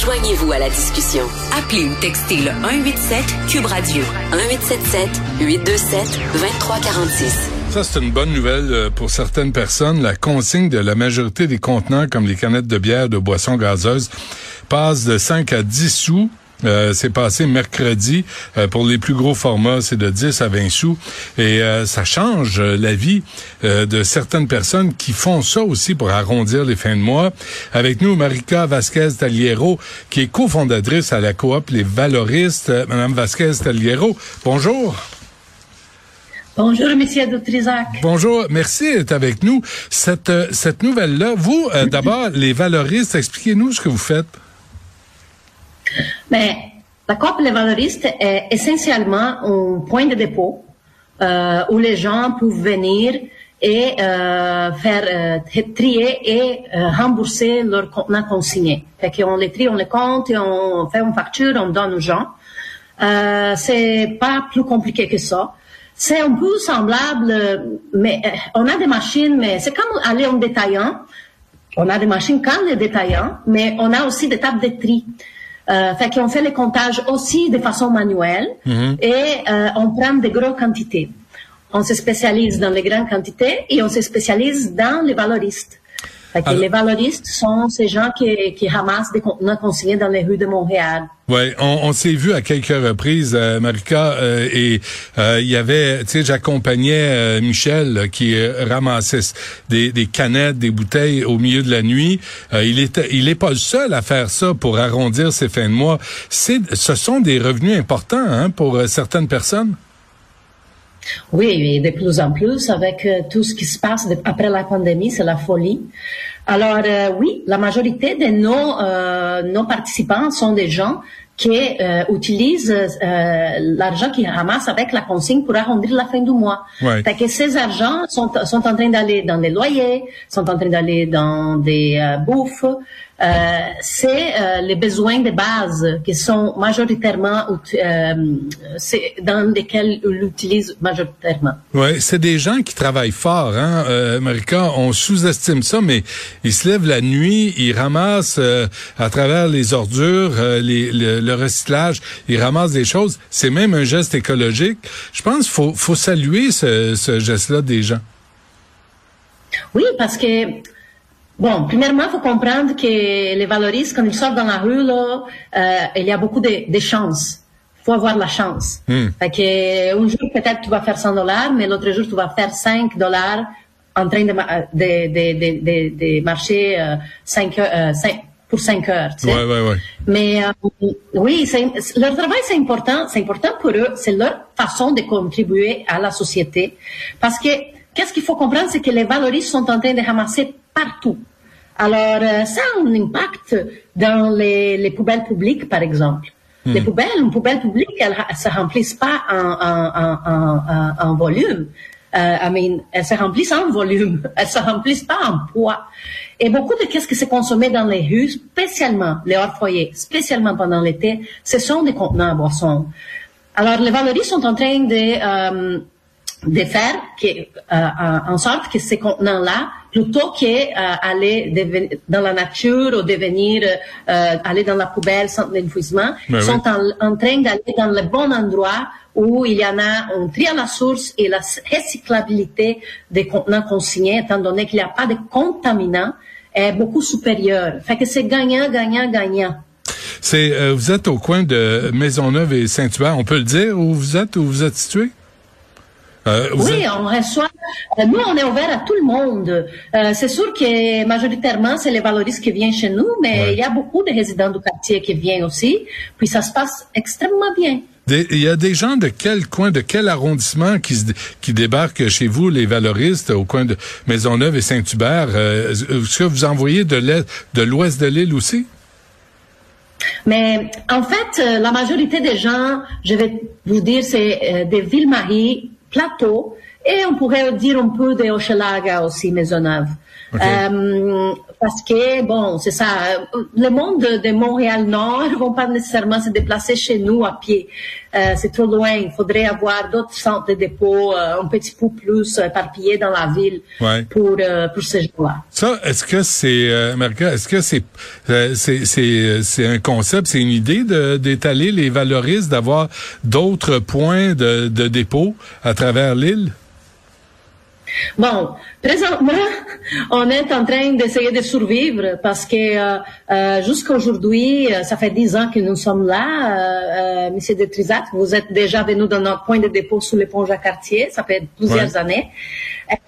Joignez-vous à la discussion. Appelez ou textez le 187 Cube Radio 1877 827 2346. Ça, c'est une bonne nouvelle euh, pour certaines personnes. La consigne de la majorité des contenants, comme les canettes de bière, de boissons gazeuses, passe de 5 à 10 sous. Euh, c'est passé mercredi. Euh, pour les plus gros formats, c'est de 10 à 20 sous. Et ça change la vie de certaines personnes qui font ça aussi pour arrondir les fins de mois. Avec nous, Marika Vasquez-Taliero, qui est cofondatrice à la coop Les Valoristes. Madame Vasquez-Taliero, bonjour. Bonjour, Monsieur Doutrisac. Bonjour, merci d'être avec nous. Cette, euh, cette nouvelle-là, vous, euh, d'abord, les valoristes, expliquez-nous ce que vous faites. Mais la COP Les Valoristes est essentiellement un point de dépôt euh, où les gens peuvent venir et faire trier et rembourser leur contenant consigné. Fait qu'on les trie, on les compte et on fait une facture, on donne aux gens. c'est pas plus compliqué que ça. C'est un peu semblable, mais euh, on a des machines, mais c'est comme aller en détaillant. On a des machines comme les détaillants, mais on a aussi des tables de tri. Euh, fait qu'on fait les comptages aussi de façon manuelle mhm. et euh, on prend des grosses quantités. On se spécialise dans les grandes quantités et on se spécialise dans les valoristes. Les valoristes sont ces gens qui, qui ramassent des contenants consignés dans les rues de Montréal. Oui, on, on s'est vu à quelques reprises, euh, Marika, euh, et euh, il y avait, tu sais, j'accompagnais Michel qui ramassait des, des, canettes, des bouteilles au milieu de la nuit. il est, il est pas le seul à faire ça pour arrondir ses fins de mois. C'est, ce sont des revenus importants hein, pour certaines personnes. Oui, de plus en plus avec euh, tout ce qui se passe après la pandémie, c'est la folie. Alors euh, oui, la majorité de nos, euh, nos participants sont des gens qui utilisent l'argent qu'ils ramassent avec la consigne pour arrondir la fin du mois. Ouais. Fait que ces argents sont, sont en train d'aller dans des loyers, sont en train d'aller dans des bouffes, c'est euh, les besoins de base qui sont majoritairement euh, dans lesquels on l'utilise majoritairement. Oui, c'est des gens qui travaillent fort, hein, euh, Marika. On sous-estime ça, mais ils se lèvent la nuit, ils ramassent à travers les ordures, les, le, recyclage, ils ramassent des choses. C'est même un geste écologique. Je pense qu'il faut, faut saluer ce, ce geste-là des gens. Oui, parce que Bon, premièrement, il faut comprendre que les valoristes, quand ils sortent dans la rue, là, euh, il y a beaucoup de, de chances. Il faut avoir la chance. Fait que, un jour, peut-être, tu vas faire 100 dollars, mais l'autre jour, tu vas faire 5 dollars en train de, de, de, de, de marcher euh, 5, euh, 5, pour 5 heures. Tu sais. Ouais, ouais, ouais. Mais euh, oui, leur travail, c'est important. C'est important pour eux. C'est leur façon de contribuer à la société. Parce que, qu'est-ce qu'il faut comprendre, c'est que les valoristes sont en train de ramasser partout. Alors, euh, ça a un impact dans les, les poubelles publiques, par exemple. Hmm. Les poubelles, une poubelle publique, elles ne se remplissent pas en, en, en, en volume. Euh, I mean, elles se remplissent en volume. Elles se remplissent pas en poids. Et beaucoup de qu'est-ce qui se consommait dans les rues, spécialement les hors-foyers, spécialement pendant l'été, ce sont des contenants à boissons. Alors, les valoristes sont en train de... Euh, de faire que, euh, en sorte que ces contenants-là, plutôt qu'aller euh, dans la nature ou devenir euh, aller dans la poubelle sans l'enfouissement, ben sont en, train d'aller dans le bon endroit où il y en a un tri à la source et la recyclabilité des contenants consignés, étant donné qu'il n'y a pas de contaminants, est beaucoup supérieure. Fait que c'est gagnant, gagnant, gagnant. C'est, euh, vous êtes au coin de Maisonneuve et Saint-Hubert. On peut le dire où vous êtes, où vous êtes situé? Euh, oui, on reçoit. Euh, nous, on est ouvert à tout le monde. Euh, c'est sûr que majoritairement, c'est les valoristes qui viennent chez nous, mais il y a beaucoup de résidents du quartier qui viennent aussi. Puis ça se passe extrêmement bien. Il y a des gens de quel coin, de quel arrondissement qui, qui débarquent chez vous, les valoristes, au coin de Maisonneuve et Saint-Hubert? Est-ce que vous envoyez de l'est, de l'ouest de l'île aussi? Mais en fait, la majorité des gens, je vais vous dire, c'est des villes-maries plateau et on pourrait dire un peu de Hochelaga aussi, Maisonneuve. Euh, parce que, bon, c'est ça, le monde de, Montréal-Nord ne vont pas nécessairement se déplacer chez nous à pied. Euh, c'est trop loin. Il faudrait avoir d'autres centres de dépôt euh, un petit peu plus éparpillés dans la ville pour pour ces gens-là. Ça, est-ce que c'est, euh, est-ce que c'est c'est c'est c'est un concept, c'est une idée d'étaler les valoristes, d'avoir d'autres points de, de dépôt à travers l'île? Bon, présentement, on est en train d'essayer de survivre parce que euh, euh jusqu'à aujourd'hui, euh, ça fait dix ans que nous sommes là. Euh, euh Monsieur de Trisac, vous êtes déjà venu dans notre point de dépôt sous le pont Jacques-Cartier, ça fait plusieurs années.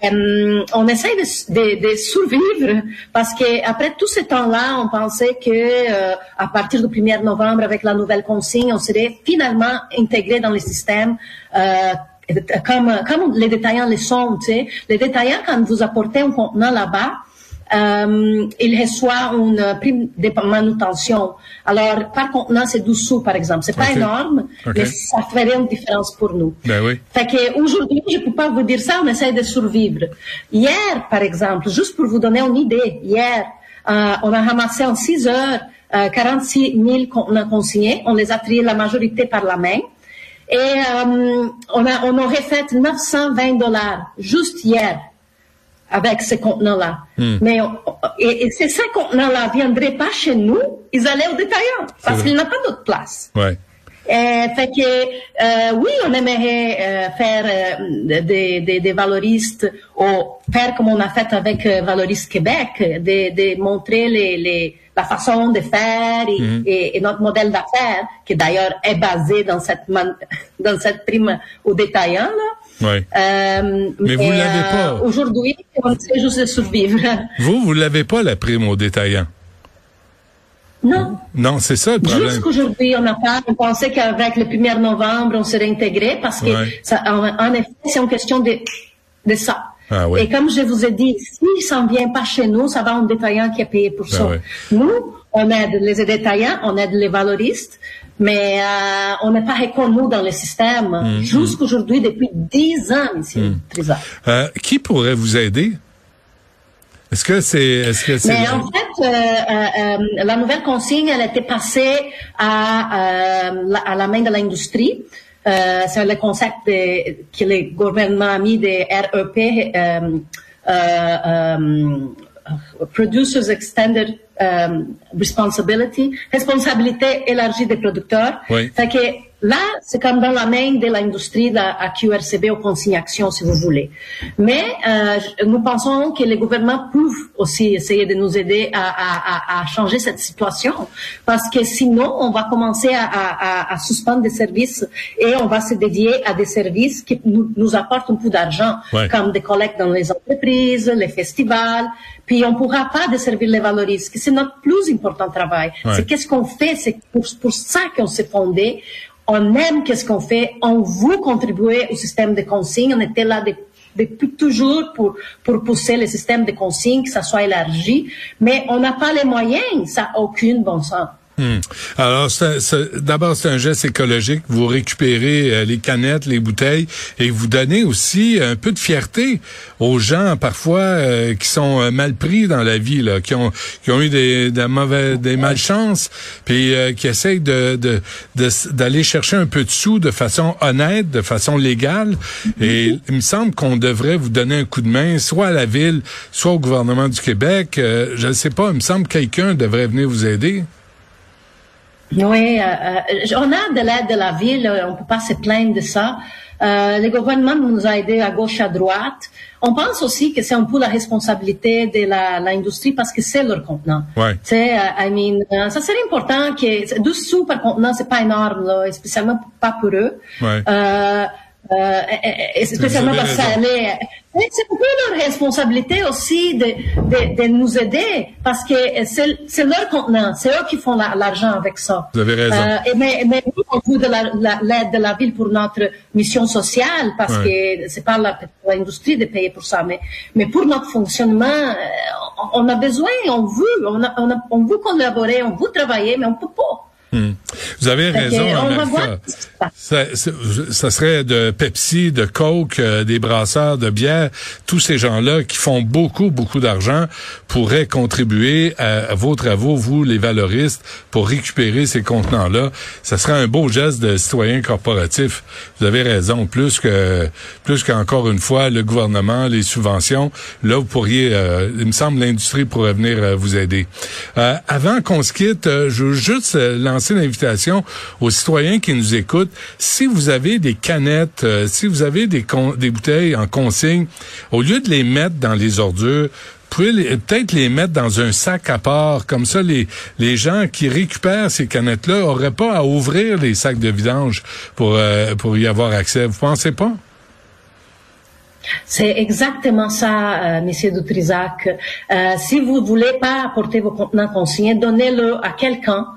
Euh, on essaye de, de, de, survivre parce que après tout ce temps-là, on pensait que à partir du 1er novembre, avec la nouvelle consigne, on serait finalement intégré dans le système comme, comme les détaillants le sont, tu sais. Les détaillants, quand vous apportez un contenant là-bas, euh, il reçoit une prime de manutention. Alors, par contenant, c'est 12 sous, par exemple. C'est pas énorme, mais ça ferait une différence pour nous. Ben oui. Fait que aujourd'hui, je peux pas vous dire ça, on essaie de survivre. Hier, par exemple, juste pour vous donner une idée, hier, euh, on a ramassé en 6 heures euh, 46 000 contenants consignés. On les a triés la majorité par la main. Et euh, on, a, on aurait fait 920 dollars juste hier avec ces contenants-là. Hmm. Mais et, et, ces contenants-là viendraient pas chez nous, ils allaient au détaillant parce qu'il n'y a pas d'autre place. Ouais. Et, fait que euh, oui, on aimerait euh, faire euh, des, des, des, valoristes ou faire comme on a fait avec euh, Valoriste Québec, de, de montrer les, les la façon de faire et, mhm. et, et notre modèle d'affaires, qui d'ailleurs est basé dans cette, dans cette prime au détaillant. Là. Ouais. Euh, mais, vous l'avez pas. Euh, aujourd'hui, on essaie juste de survivre. Vous, vous l'avez pas, la prime au détaillant. Non. Non, c'est ça le problème. Jusqu'aujourd'hui, on n'a pas. On pensait qu'avec le 1er novembre, on serait intégré parce que, ça, en, effet, c'est une question de, de ça. Ah, Et comme je vous ai dit, s'il s'en vient pas chez nous, ça va un détaillant qui a payé pour ah ça. Nous, on aide les détaillants, on aide les valoristes, mais euh, on n'est pas reconnu dans le système mm, mm. jusqu'aujourd'hui depuis dix ans, monsieur mm. euh, qui pourrait vous aider? Est-ce que c'est, est-ce que c'est Mais en fait, euh, euh, euh, la nouvelle consigne, elle était passée à, à la main de l'industrie. Euh, c'est le concept de, que le gouvernement a mis des REP, euh, euh, Producers Extended Responsibility, responsabilité élargie des producteurs. Oui. Fait que Là, c'est comme dans la main de l'industrie de la QRCB ou consignation, si vous voulez. Mais euh, nous pensons que les gouvernements peuvent aussi essayer de nous aider à, à, à, changer cette situation, parce que sinon, on va commencer à, à, suspendre des services et on va se dédier à des services qui nous, nous apportent un peu d'argent, comme des collectes dans les entreprises, les festivals, puis on pourra pas desservir les valoristes, c'est notre plus important travail. C'est qu'est-ce qu'on fait, c'est pour, pour ça qu'on s'est fondé on aime qu'est-ce qu'on fait, on veut contribuer au système de consigne, on était là depuis toujours pour, pour pousser le système de consigne, que ça soit élargi, mais on n'a pas les moyens, ça n'a aucun bon sens. Hmm. Alors, d'abord, c'est un geste écologique. Vous récupérez euh, les canettes, les bouteilles, et vous donnez aussi un peu de fierté aux gens, parfois, euh, qui sont euh, mal pris dans la vie, qui ont, qui ont eu des, des mauvais, des malchances, puis qui essayent de, d'aller chercher un peu de sous de façon honnête, de façon légale. Et il me semble qu'on devrait vous donner un coup de main, soit à la ville, soit au gouvernement du Québec. je ne sais pas, il me semble que quelqu'un devrait venir vous aider. Oui, euh, euh, on a de l'aide de la ville, euh, on peut pas se plaindre de ça. Euh, le gouvernement nous a aidés à gauche, à droite. On pense aussi que c'est un peu la responsabilité de l'industrie parce que c'est leur contenant. Ouais. Tu sais, I mean, ça serait important que 12 sous par contenant, c'est pas énorme, là, spécialement pas pour eux. Ouais. Euh, euh, spécialement parce que ça allait. C'est beaucoup leur responsabilité aussi de, de, de nous aider parce que c'est leur contenant, c'est eux qui font l'argent avec ça. Vous avez raison. Euh, et mais, mais nous, on veut de l'aide de la ville pour notre mission sociale parce que c'est pas l'industrie de payer pour ça, mais, mais pour notre fonctionnement, euh, on a besoin, on veut, on, a, on, a, on veut collaborer, on veut travailler, mais on peut pas. Hmm. Vous avez raison, ça, ça, serait de Pepsi, de Coke, euh, des brasseurs de bière. Tous ces gens-là qui font beaucoup, beaucoup d'argent pourraient contribuer à, vos travaux, vous, les valoristes, pour récupérer ces contenants-là. Ça serait un beau geste de citoyen corporatif. Vous avez raison. Plus que, plus qu'encore une fois, le gouvernement, les subventions, là, vous pourriez, euh, il me semble, l'industrie pourrait venir euh, vous aider. avant qu'on se quitte, je veux juste lancer l'invitation aux citoyens qui nous écoutent. Si vous avez des canettes, euh, si vous avez des, bouteilles en consigne, au lieu de les mettre dans les ordures, peut-être les mettre dans un sac à part. Comme ça, les, les gens qui récupèrent ces canettes-là auraient pas à ouvrir les sacs de vidange pour, euh, pour y avoir accès. Vous pensez pas? C'est exactement ça, euh, Monsieur Dutrisac. Euh, si vous voulez pas apporter vos contenants consignés, donnez-le à quelqu'un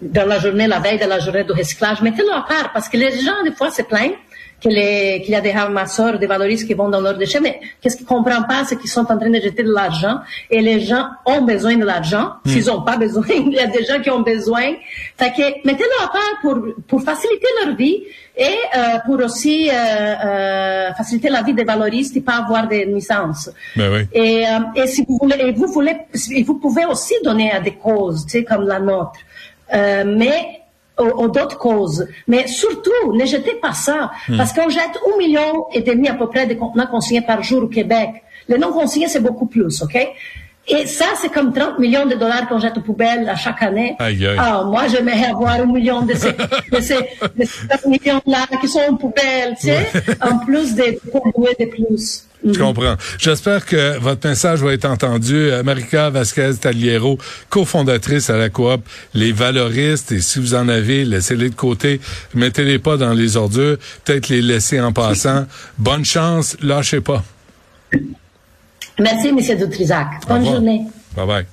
dans la journée, la veille de la journée de recyclage, mettez-le à part parce que les gens, des fois, se plaignent qu'il y a des ramasseurs, des valoristes qui vont dans leurs déchets, mais qu'est-ce qu'ils comprennent pas, c'est qu'ils sont en train de jeter de l'argent et les gens ont besoin de l'argent. Hmm. S'ils n'ont pas besoin, il y a des gens qui ont besoin. Fait que mettez-le à part pour, pour faciliter leur vie et euh, pour aussi euh, euh, faciliter la vie des valoristes et pas avoir des nuisances. Ben oui. Et, et si vous voulez, et vous voulez, vous pouvez aussi donner à des causes, tu sais, comme la nôtre. Euh, mais ou, d'autres causes. Mais surtout, ne jetez pas ça, hmm. parce qu'on jette un million et demi à peu près de contenants consignés par jour au Québec. Les non consignés, c'est beaucoup plus, OK? Et ça, c'est comme 30 millions de dollars qu'on jette aux poubelles à chaque année. Aïe, aïe. Ah, moi, j'aimerais avoir un million de ces, de ces, de ces millions-là qui sont aux poubelles, tu sais, en plus des de plus. Je comprends. J'espère que votre message va être entendu. Euh, Marika Vasquez Taliero, cofondatrice à la coop Les Valoristes. Et si vous en avez, laissez-les de côté. Mettez-les pas dans les ordures. Peut-être les laisser en passant. Bonne chance. Lâchez pas. Merci, M. Dutrisac. Bonne journée. Bye bye.